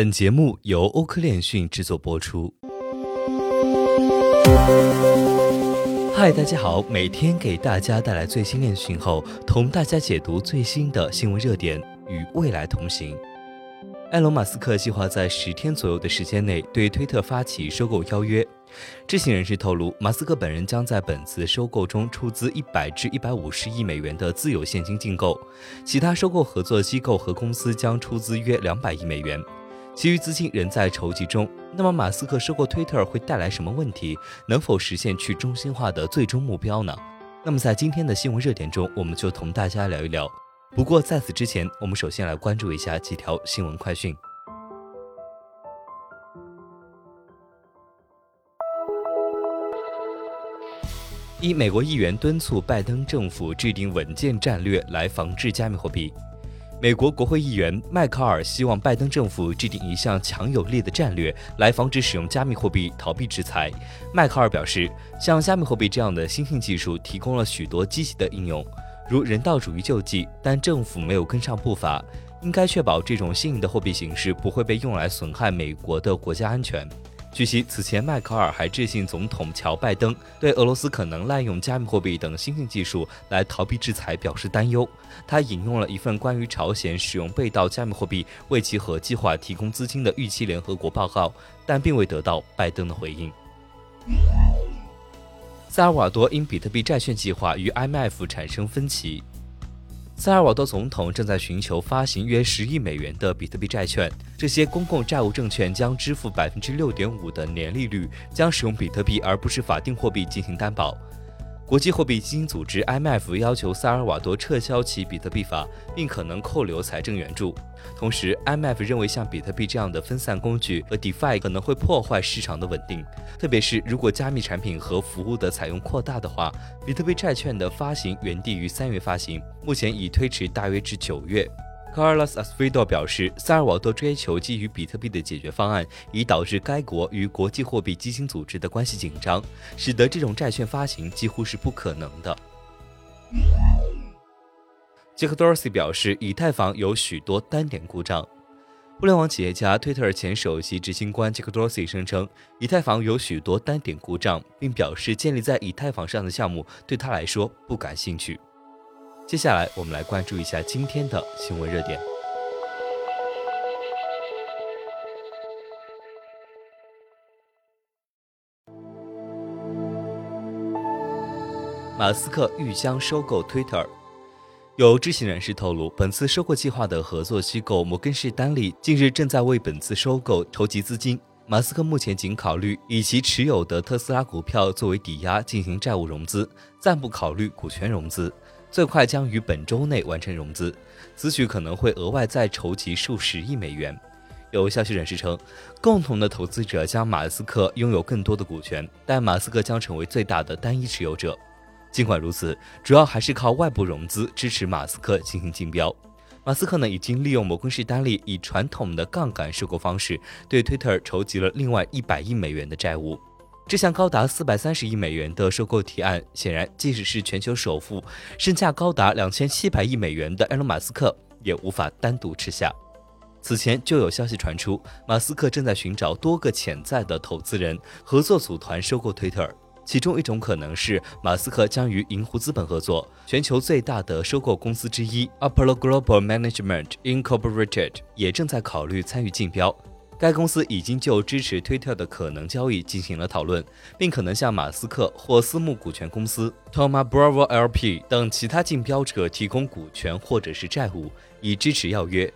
本节目由欧科链讯制作播出。嗨，大家好，每天给大家带来最新链讯后，同大家解读最新的新闻热点，与未来同行。埃隆·马斯克计划在十天左右的时间内对推特发起收购邀约。知情人士透露，马斯克本人将在本次收购中出资一百至一百五十亿美元的自有现金竞购，其他收购合作机构和公司将出资约两百亿美元，其余资金仍在筹集中。那么，马斯克收购推特会带来什么问题？能否实现去中心化的最终目标呢？那么，在今天的新闻热点中，我们就同大家聊一聊。不过，在此之前，我们首先来关注一下几条新闻快讯。一，美国议员敦促拜登政府制定稳健战略来防治加密货币。美国国会议员迈克尔希望拜登政府制定一项强有力的战略来防止使用加密货币逃避制裁。迈克尔表示，像加密货币这样的新兴技术提供了许多积极的应用，如人道主义救济，但政府没有跟上步伐，应该确保这种新颖的货币形式不会被用来损害美国的国家安全。据悉，此前迈克尔还致信总统乔拜登，对俄罗斯可能滥用加密货币等新兴技术来逃避制裁表示担忧。他引用了一份关于朝鲜使用被盗加密货币为其核计划提供资金的预期联合国报告，但并未得到拜登的回应。萨尔瓦多因比特币债券计划与 IMF 产生分歧。萨尔瓦多总统正在寻求发行约十亿美元的比特币债券，这些公共债务证券将支付百分之六点五的年利率，将使用比特币而不是法定货币进行担保。国际货币基金组织 （IMF） 要求萨尔瓦多撤销其比特币法，并可能扣留财政援助。同时，IMF 认为像比特币这样的分散工具和 DeFi 可能会破坏市场的稳定，特别是如果加密产品和服务的采用扩大的话。比特币债券的发行原定于三月发行，目前已推迟大约至九月。Carlos a s f i d o 表示，萨尔瓦多追求基于比特币的解决方案，已导致该国与国际货币基金组织的关系紧张，使得这种债券发行几乎是不可能的。杰克 Dorsey 表示，以太坊有许多单点故障。互联网企业家 Twitter 前首席执行官杰克 Dorsey 声称，以太坊有许多单点故障，并表示建立在以太坊上的项目对他来说不感兴趣。接下来，我们来关注一下今天的新闻热点。马斯克欲将收购 Twitter，有知情人士透露，本次收购计划的合作机构摩根士丹利近日正在为本次收购筹集资金。马斯克目前仅考虑以其持有的特斯拉股票作为抵押进行债务融资，暂不考虑股权融资。最快将于本周内完成融资，此举可能会额外再筹集数十亿美元。有消息人士称，共同的投资者将马斯克拥有更多的股权，但马斯克将成为最大的单一持有者。尽管如此，主要还是靠外部融资支持马斯克进行竞标。马斯克呢，已经利用摩根士丹利以传统的杠杆收购方式，对 Twitter 筹集了另外一百亿美元的债务。这项高达四百三十亿美元的收购提案，显然即使是全球首富、身价高达两千七百亿美元的埃隆·马斯克也无法单独吃下。此前就有消息传出，马斯克正在寻找多个潜在的投资人合作组团收购 Twitter，其中一种可能是马斯克将与银湖资本合作，全球最大的收购公司之一 Apollo Global Management Incorporated 也正在考虑参与竞标。该公司已经就支持推特的可能交易进行了讨论，并可能向马斯克或私募股权公司 Thoma Bravo LP 等其他竞标者提供股权或者是债务，以支持要约。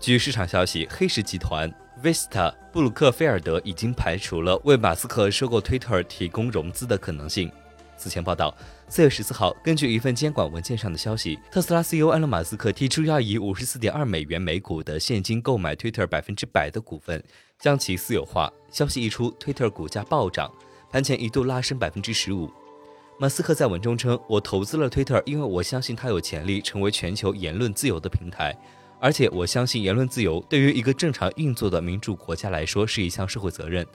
据市场消息，黑石集团 Vista 布鲁克菲尔德已经排除了为马斯克收购推特提供融资的可能性。此前报道，四月十四号，根据一份监管文件上的消息，特斯拉 CEO 埃隆·马斯克提出要以五十四点二美元每股的现金购买 Twitter 百分之百的股份，将其私有化。消息一出，Twitter 股价暴涨，盘前一度拉升百分之十五。马斯克在文中称：“我投资了 Twitter，因为我相信它有潜力成为全球言论自由的平台。”而且我相信言论自由对于一个正常运作的民主国家来说是一项社会责任。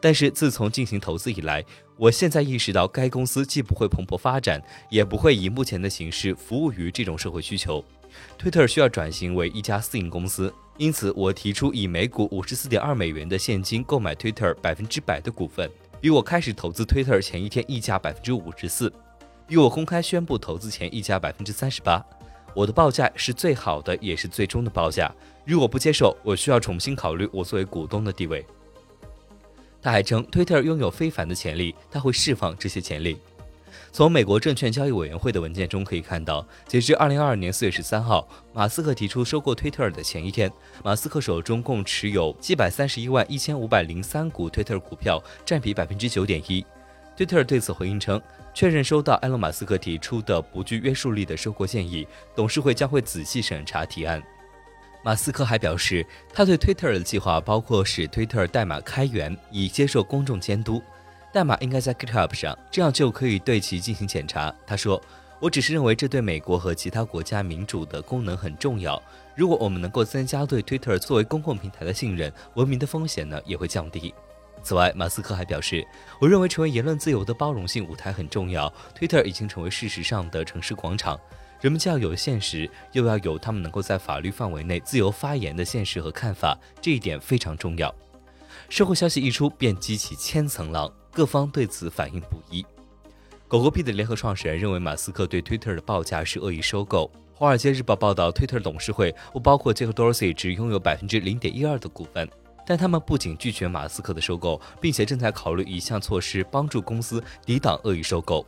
但是自从进行投资以来，我现在意识到该公司既不会蓬勃发展，也不会以目前的形式服务于这种社会需求。Twitter 需要转型为一家私营公司，因此我提出以每股五十四点二美元的现金购买 Twitter 百分之百的股份，比我开始投资 Twitter 前一天溢价百分之五十四，比我公开宣布投资前溢价百分之三十八。我的报价是最好的，也是最终的报价。如果不接受，我需要重新考虑我作为股东的地位。他还称推特拥有非凡的潜力，他会释放这些潜力。从美国证券交易委员会的文件中可以看到，截至二零二二年四月十三号，马斯克提出收购推特的前一天，马斯克手中共持有七百三十一万一千五百零三股推特股票，占比百分之九点一。Twitter 对此回应称，确认收到埃隆·马斯克提出的不具约束力的收购建议，董事会将会仔细审查提案。马斯克还表示，他对 Twitter 的计划包括使 Twitter 代码开源，以接受公众监督。代码应该在 GitHub 上，这样就可以对其进行检查。他说：“我只是认为这对美国和其他国家民主的功能很重要。如果我们能够增加对 Twitter 作为公共平台的信任，文明的风险呢也会降低。”此外，马斯克还表示：“我认为成为言论自由的包容性舞台很重要。Twitter 已经成为事实上的城市广场，人们既要有现实，又要有他们能够在法律范围内自由发言的现实和看法，这一点非常重要。”社会消息一出，便激起千层浪。各方对此反应不一。狗狗币的联合创始人认为，马斯克对 Twitter 的报价是恶意收购。《华尔街日报》报道，Twitter 董事会不包括杰克· Dorsey，只拥有百分之零点一二的股份。但他们不仅拒绝马斯克的收购，并且正在考虑一项措施帮助公司抵挡恶意收购。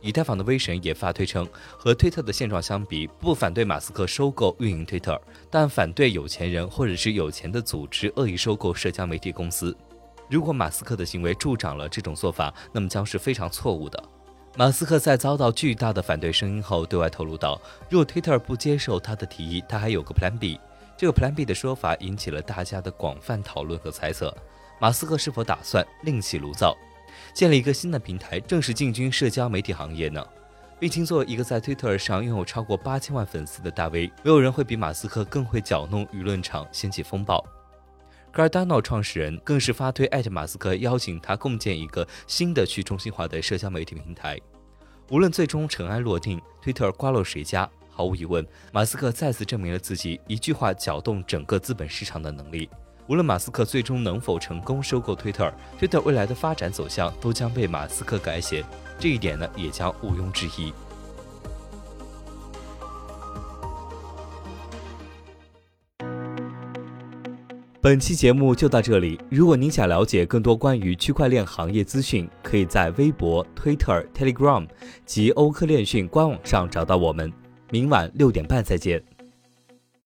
以太坊的威神也发推称，和推特的现状相比，不反对马斯克收购运营推特，但反对有钱人或者是有钱的组织恶意收购社交媒体公司。如果马斯克的行为助长了这种做法，那么将是非常错误的。马斯克在遭到巨大的反对声音后，对外透露道：“如果 Twitter 不接受他的提议，他还有个 Plan B。”这个 Plan B 的说法引起了大家的广泛讨论和猜测。马斯克是否打算另起炉灶，建立一个新的平台，正式进军社交媒体行业呢？毕竟，作为一个在 Twitter 上拥有超过八千万粉丝的大 V，没有人会比马斯克更会搅弄舆论场，掀起风暴。Cardano 创始人更是发推艾特马斯克，邀请他共建一个新的去中心化的社交媒体平台。无论最终尘埃落定，Twitter 瓜落谁家，毫无疑问，马斯克再次证明了自己一句话搅动整个资本市场的能力。无论马斯克最终能否成功收购 Twitter，Twitter 未来的发展走向都将被马斯克改写，这一点呢，也将毋庸置疑。本期节目就到这里。如果您想了解更多关于区块链行业资讯，可以在微博、Twitter、Telegram 及欧科链讯官网上找到我们。明晚六点半再见。